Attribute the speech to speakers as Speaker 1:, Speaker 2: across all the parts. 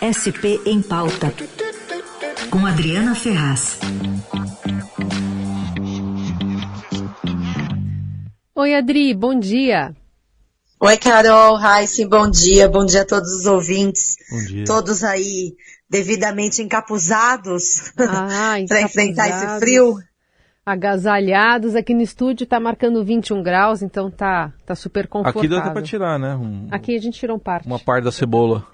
Speaker 1: SP em Pauta, com Adriana Ferraz.
Speaker 2: Oi, Adri, bom dia.
Speaker 3: Oi, Carol, Raíssa, bom dia. Bom dia a todos os ouvintes.
Speaker 4: Bom dia.
Speaker 3: Todos aí devidamente encapuzados
Speaker 2: Ah,
Speaker 3: para enfrentar esse frio.
Speaker 2: Agasalhados. Aqui no estúdio tá marcando 21 graus, então tá, tá super confortável.
Speaker 4: Aqui dá até pra tirar, né? Um-
Speaker 2: Aqui a gente tirou parte.
Speaker 4: Uma parte da cebola.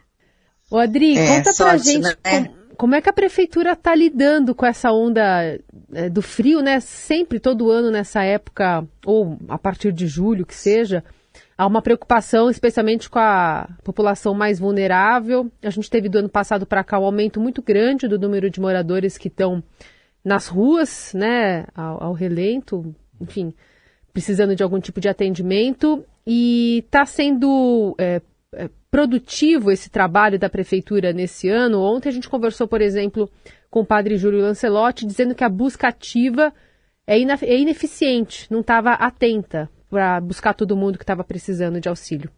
Speaker 2: Ô, Adri,
Speaker 3: É,
Speaker 2: conta pra
Speaker 3: sorte,
Speaker 2: gente
Speaker 3: né?
Speaker 2: como, como é que a prefeitura tá lidando com essa onda é, do frio, né? Sempre, todo ano nessa época, ou a partir de julho, que seja, há uma preocupação, especialmente com a população mais vulnerável. A gente teve do ano passado para cá um aumento muito grande do número de moradores que estão nas ruas, né, ao, ao relento, enfim, precisando de algum tipo de atendimento. E está sendo é, produtivo esse trabalho da prefeitura nesse ano. Ontem a gente conversou, por exemplo, com o padre Júlio Lancelotti, dizendo que a busca ativa é, é ineficiente, não estava atenta para buscar todo mundo que estava precisando de auxílio.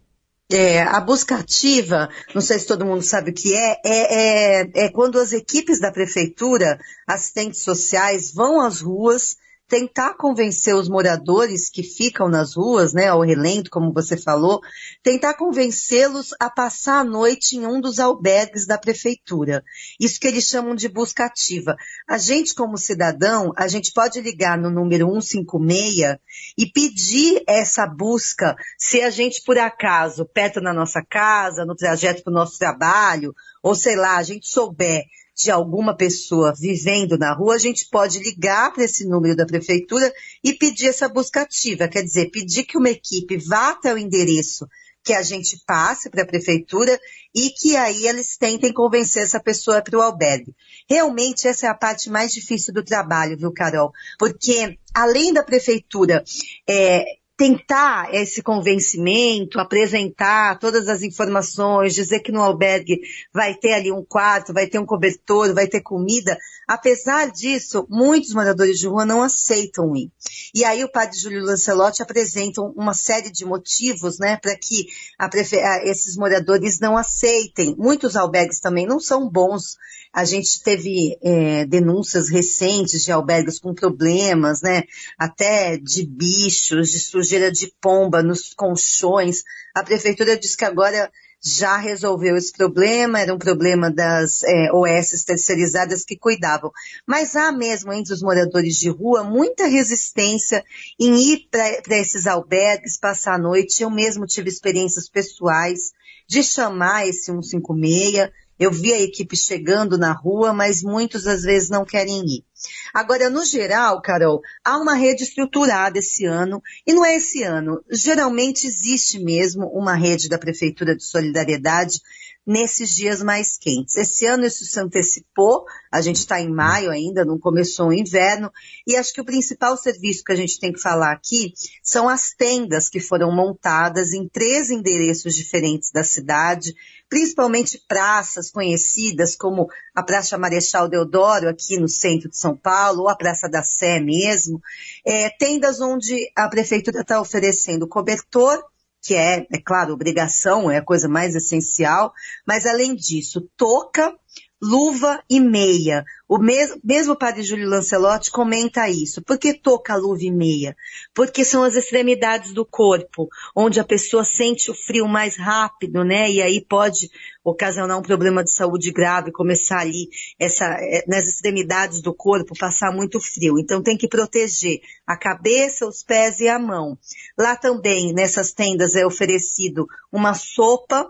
Speaker 3: É, a busca ativa, não sei se todo mundo sabe o que é, é, é, é quando as equipes da prefeitura, assistentes sociais, vão às ruas tentar convencer os moradores que ficam nas ruas, né, ao relento, como você falou, tentar convencê-los a passar a noite em um dos albergues da prefeitura. Isso que eles chamam de busca ativa. A gente, como cidadão, a gente pode ligar no número 156 e pedir essa busca se a gente, por acaso, perto da nossa casa, no trajeto para o nosso trabalho, ou sei lá, a gente souber de alguma pessoa vivendo na rua, a gente pode ligar para esse número da prefeitura e pedir essa busca ativa. Quer dizer, pedir que uma equipe vá até o endereço que a gente passe para a prefeitura e que aí eles tentem convencer essa pessoa para o albergue. Realmente essa é a parte mais difícil do trabalho, viu, Carol? Porque além da prefeitura é, tentar esse convencimento, apresentar todas as informações, dizer que no albergue vai ter ali um quarto, vai ter um cobertor, vai ter comida. Apesar disso, muitos moradores de rua não aceitam ir. E aí o padre Júlio Lancelotti apresenta uma série de motivos, né, para que prefe- esses moradores não aceitem. Muitos albergues também não são bons. A gente teve é, denúncias recentes de albergues com problemas, né, até de bichos, de sujeira de pomba nos colchões. A prefeitura diz que agora já resolveu esse problema, era um problema das é, OS terceirizadas que cuidavam. Mas há mesmo entre os moradores de rua muita resistência em ir para esses albergues, passar a noite. Eu mesmo tive experiências pessoais de chamar esse 156. Eu vi a equipe chegando na rua, mas muitos às vezes não querem ir. Agora, no geral, Carol, há uma rede estruturada esse ano, e não é esse ano. Geralmente existe mesmo uma rede da Prefeitura de Solidariedade nesses dias mais quentes. Esse ano isso se antecipou, a gente está em maio ainda, não começou o inverno, e acho que o principal serviço que a gente tem que falar aqui são as tendas que foram montadas em três endereços diferentes da cidade, principalmente praças conhecidas como a Praça Marechal Deodoro, aqui no centro de São Paulo, ou a Praça da Sé mesmo, é, tendas onde a prefeitura está oferecendo cobertor, que é, é claro, obrigação, é a coisa mais essencial, mas além disso, touca, luva e meia. O mes mesmo padre Júlio Lancelotti comenta isso. Por que touca, luva e meia? Porque são as extremidades do corpo, onde a pessoa sente o frio mais rápido, né? E aí pode ocasionar um problema de saúde grave, começar ali essa, eh, nas extremidades do corpo, passar muito frio. Então tem que proteger a cabeça, os pés e a mão. Lá também, nessas tendas, é oferecido uma sopa,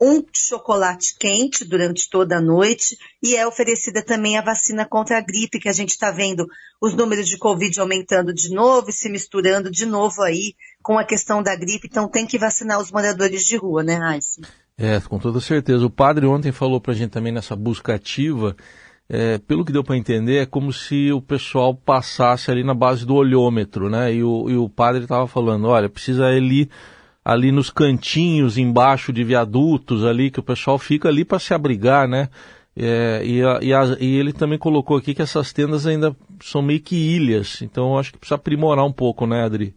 Speaker 3: um chocolate quente durante toda a noite e é oferecida também a vacina contra a gripe, que a gente está vendo os números de Covid aumentando de novo e se misturando de novo aí com a questão da gripe. Então tem que vacinar os moradores de rua, né, Raíssa?
Speaker 4: É, com toda certeza. O padre ontem falou pra gente também nessa busca ativa, é, pelo que deu para entender, é como se o pessoal passasse ali na base do olhômetro, né? E o, e o padre estava falando, olha, precisa ele ali nos cantinhos, embaixo de viadutos ali, que o pessoal fica ali para se abrigar, né? É, e, a, e, a, e, ele também colocou aqui que essas tendas ainda são meio que ilhas, então acho que precisa aprimorar um pouco, né, Adri?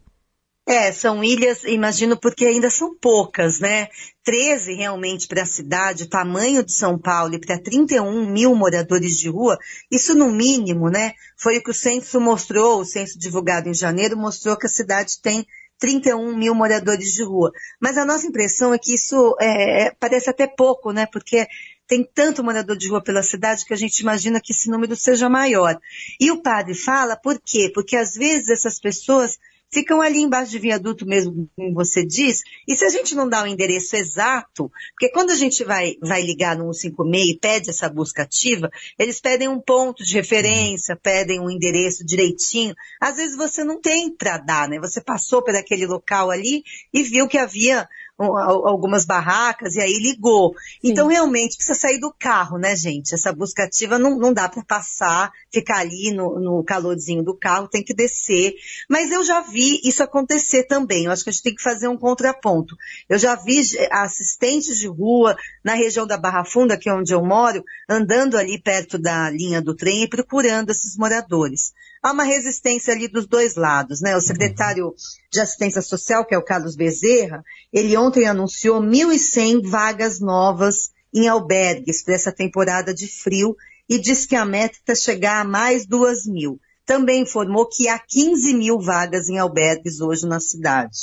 Speaker 3: É, são ilhas, imagino, porque ainda são poucas, né? 13 realmente para a cidade, o tamanho de São Paulo e para 31 mil moradores de rua, isso no mínimo, né? Foi o que o censo mostrou, o censo divulgado em janeiro mostrou que a cidade tem 31 mil moradores de rua. Mas a nossa impressão é que isso é, parece até pouco, né? Porque tem tanto morador de rua pela cidade que a gente imagina que esse número seja maior. E o padre fala por quê? Porque às vezes essas pessoas ficam ali embaixo de viaduto mesmo, como você diz, e se a gente não dá o endereço exato, porque quando a gente vai, vai ligar no 156 e pede essa busca ativa, eles pedem um ponto de referência, pedem um endereço direitinho, às vezes você não tem para dar, né? Você passou por aquele local ali e viu que havia algumas barracas e aí ligou. Sim. Então realmente precisa sair do carro, né, gente? Essa busca ativa não, não dá para passar, ficar ali no, no calorzinho do carro, tem que descer. Mas eu já vi isso acontecer também. Eu acho que a gente tem que fazer um contraponto. Eu já vi assistentes de rua na região da Barra Funda, que é onde eu moro, andando ali perto da linha do trem e procurando esses moradores há uma resistência ali dos dois lados, né? O secretário de Assistência Social, que é o Carlos Bezerra, ele ontem anunciou 1.100 vagas novas em albergues para essa temporada de frio e diz que a meta é chegar a mais 2 mil. Também informou que há 15 mil vagas em albergues hoje na cidade.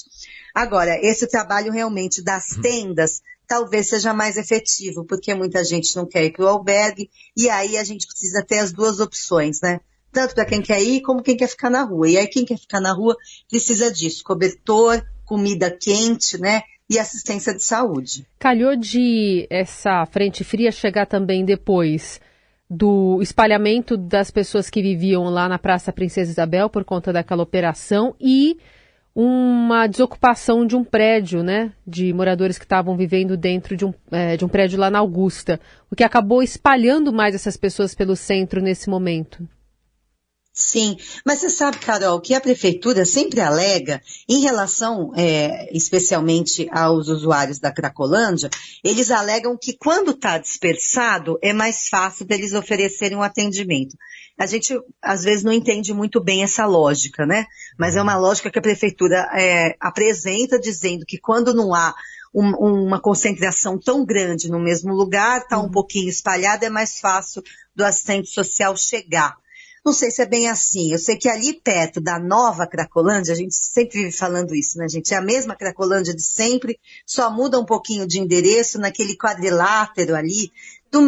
Speaker 3: Agora, esse trabalho realmente das tendas talvez seja mais efetivo, porque muita gente não quer ir para o albergue, e aí a gente precisa ter as duas opções, né? Tanto para quem quer ir como quem quer ficar na rua. E aí quem quer ficar na rua precisa disso, cobertor, comida quente, né? E assistência de saúde.
Speaker 2: Calhou de essa frente fria chegar também depois do espalhamento das pessoas que viviam lá na Praça Princesa Isabel por conta daquela operação e uma desocupação de um prédio, né, de moradores que estavam vivendo dentro de um, é, de um prédio lá na Augusta, o que acabou espalhando mais essas pessoas pelo centro nesse momento.
Speaker 3: Sim, mas você sabe, Carol, que a prefeitura sempre alega, em relação é, especialmente aos usuários da Cracolândia, eles alegam que quando está dispersado é mais fácil deles oferecerem um atendimento. A gente às vezes não entende muito bem essa lógica, né? Mas é uma lógica que a prefeitura é, apresenta dizendo que quando não há um, uma concentração tão grande no mesmo lugar, está um uhum. pouquinho espalhado, é mais fácil do assistente social chegar. Não sei se é bem assim. Eu sei que ali perto da nova Cracolândia, a gente sempre vive falando isso, né, gente? É a mesma Cracolândia de sempre, só muda um pouquinho de endereço naquele quadrilátero ali, do,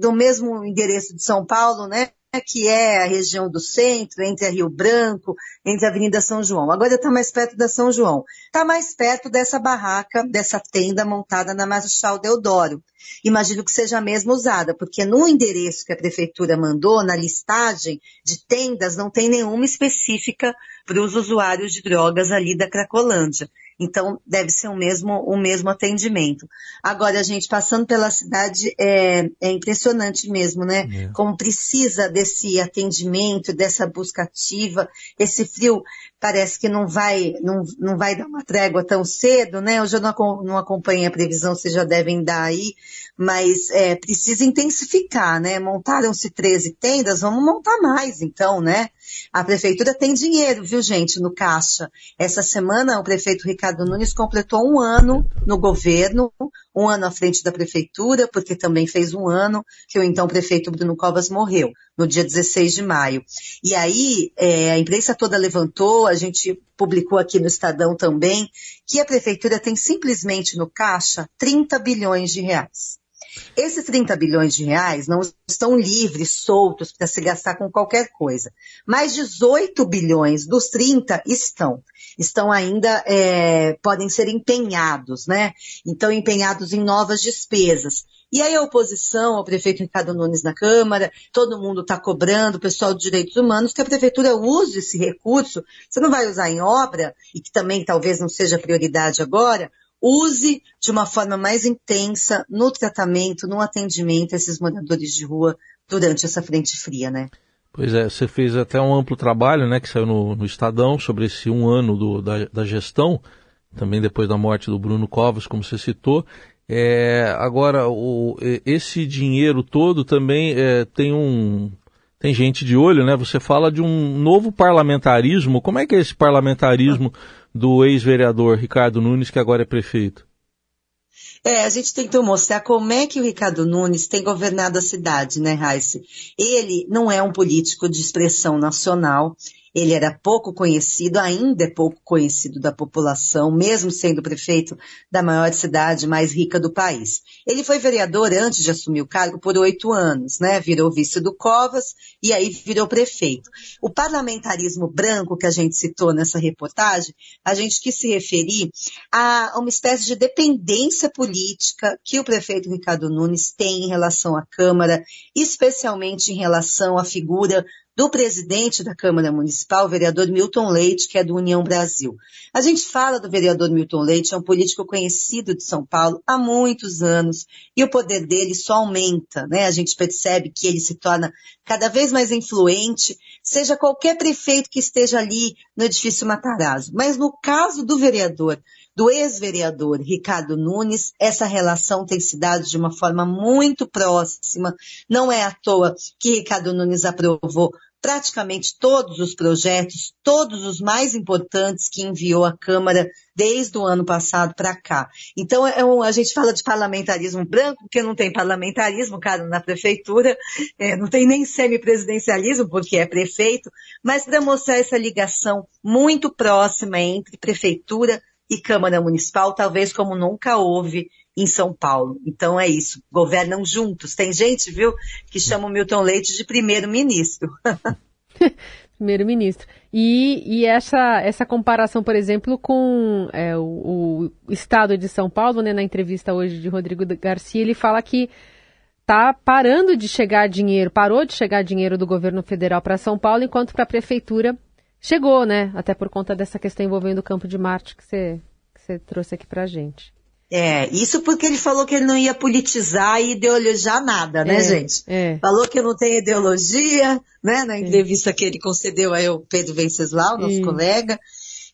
Speaker 3: do mesmo endereço de São Paulo, né? Que é a região do centro, entre a Rio Branco, entre a Avenida São João. Agora está mais perto da São João. Está mais perto dessa barraca, dessa tenda montada na Marechal Deodoro. Imagino que seja a mesma usada, porque no endereço que a prefeitura mandou, na listagem de tendas, não tem nenhuma específica para os usuários de drogas ali da Cracolândia. Então, deve ser o mesmo, o mesmo atendimento. Agora, gente, passando pela cidade, é, é impressionante mesmo, né? É. Como precisa desse atendimento, dessa busca ativa. Esse frio parece que não vai, não, não vai dar uma trégua tão cedo, né? Eu já não, não acompanhei a previsão, vocês já devem dar aí, mas é, precisa intensificar, né? Montaram-se 13 tendas, vamos montar mais, então, né? A prefeitura tem dinheiro, viu, gente, no caixa. Essa semana o prefeito Ricardo Nunes completou um ano no governo, um ano à frente da prefeitura, porque também fez um ano que o então prefeito Bruno Covas morreu, no dia 16 de maio. E aí é, a imprensa toda levantou, a gente publicou aqui no Estadão também, que a prefeitura tem simplesmente no caixa 30 bilhões de reais. Esses 30 bilhões de reais não estão livres, soltos, para se gastar com qualquer coisa. Mais 18 bilhões dos 30 estão. Estão ainda, é, podem ser empenhados, né? Então, empenhados em novas despesas. E aí a oposição, o prefeito Ricardo Nunes na Câmara, todo mundo está cobrando, o pessoal de direitos humanos, que a prefeitura use esse recurso. Você não vai usar em obra, e que também talvez não seja prioridade agora, use de uma forma mais intensa no tratamento, no atendimento a esses moradores de rua durante essa frente fria, né?
Speaker 4: Pois é, você fez até um amplo trabalho, né, que saiu no, no Estadão sobre esse um ano do, da, da, gestão, também depois da morte do Bruno Covas, como você citou. É, agora, o, esse dinheiro todo também é, tem um tem gente de olho, né? Você fala de um novo parlamentarismo. Como é que é esse parlamentarismo do ex-vereador Ricardo Nunes, que agora é prefeito?
Speaker 3: É, a gente tentou mostrar como é que o Ricardo Nunes tem governado a cidade, né, Raíssa? Ele não é um político de expressão nacional, ele era pouco conhecido, ainda é pouco conhecido da população, mesmo sendo prefeito da maior cidade mais rica do país. Ele foi vereador antes de assumir o cargo por oito anos, né? Virou vice do Covas e aí virou prefeito. O parlamentarismo branco que a gente citou nessa reportagem, a gente quis se referir a uma espécie de dependência política que o prefeito Ricardo Nunes tem em relação à Câmara, especialmente em relação à figura do presidente da Câmara Municipal, o vereador Milton Leite, que é do União Brasil. A gente fala do vereador Milton Leite, é um político conhecido de São Paulo há muitos anos, e o poder dele só aumenta, né? A gente percebe que ele se torna cada vez mais influente, seja qualquer prefeito que esteja ali no edifício Matarazzo. Mas no caso do vereador, do ex-vereador Ricardo Nunes, essa relação tem se dado de uma forma muito próxima. Não é à toa que Ricardo Nunes aprovou praticamente todos os projetos, todos os mais importantes que enviou à Câmara desde o ano passado para cá. Então, é um, a gente fala de parlamentarismo branco, porque não tem parlamentarismo, cara, na prefeitura, é, não tem nem semipresidencialismo, porque é prefeito, mas para mostrar essa ligação muito próxima entre prefeitura e Câmara Municipal, talvez como nunca houve em São Paulo. Então é isso, governam juntos. Tem gente, viu, que chama o Milton Leite de primeiro-ministro.
Speaker 2: primeiro-ministro. E, e, essa, essa comparação, por exemplo, com é, o, o, Estado de São Paulo, né, na entrevista hoje de Rodrigo Garcia, ele fala que está parando de chegar dinheiro, parou de chegar dinheiro do governo federal para São Paulo, enquanto para a prefeitura chegou, né? Até por conta dessa questão envolvendo o Campo de Marte que você, que você trouxe aqui para a gente.
Speaker 3: É, isso porque ele falou que ele não ia politizar e ideologizar nada, né, é, gente? É. Falou que não tem ideologia, né, na entrevista é. que ele concedeu aí ao Pedro Venceslau, nosso colega,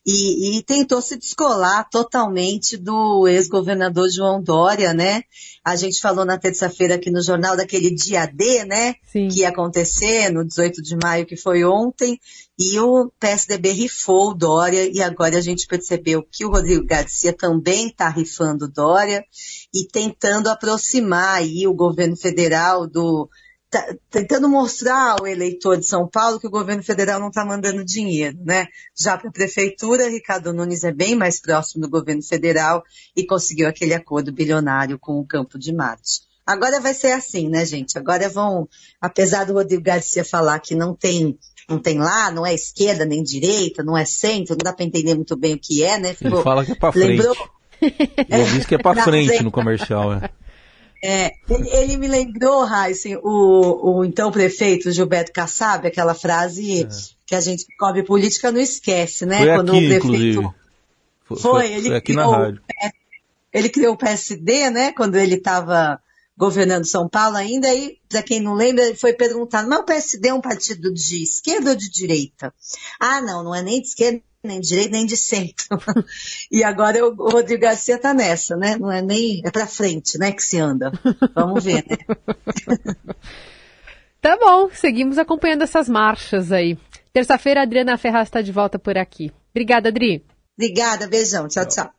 Speaker 3: e, e, tentou se descolar totalmente do ex-governador João Dória, né? A gente falou na terça-feira aqui no jornal daquele dia D, né? Sim. Que ia acontecer no 18 de maio, que foi ontem, e o PSDB rifou o Dória, e agora a gente percebeu que o Rodrigo Garcia também está rifando Dória e tentando aproximar aí o governo federal do Tá tentando mostrar ao eleitor de São Paulo que o governo federal não está mandando dinheiro, né? Já para a prefeitura, Ricardo Nunes é bem mais próximo do governo federal e conseguiu aquele acordo bilionário com o Campo de Marte. Agora vai ser assim, né, gente? Agora vão, apesar do Rodrigo Garcia falar que não tem, não tem lá, não é esquerda nem direita, não é centro, não dá para entender muito bem o que é, né?
Speaker 4: Ficou, Ele fala que é para frente. Lembrou... Ele diz que é para frente no comercial, é.
Speaker 3: É, ele, ele, me lembrou, Heisen, o, o então prefeito Gilberto Kassab, aquela frase é. que a gente que cobre política não esquece, né?
Speaker 4: Foi Quando aqui, o prefeito. Foi, foi, ele foi aqui criou, na rádio.
Speaker 3: Ele criou o PSD, né? Quando ele estava governando São Paulo ainda, e, para quem não lembra, ele foi perguntado, mas o PSD é um partido de esquerda ou de direita? Ah, não, não é nem de esquerda nem de direita nem de centro. e agora o Rodrigo Garcia tá nessa, né? Não é nem é para frente, né, que se anda. Vamos ver, né?
Speaker 2: tá bom, seguimos acompanhando essas marchas aí. Terça-feira a Adriana Ferraz está de volta por aqui. Obrigada, Adri.
Speaker 3: Obrigada, beijão. Tchau, tchau.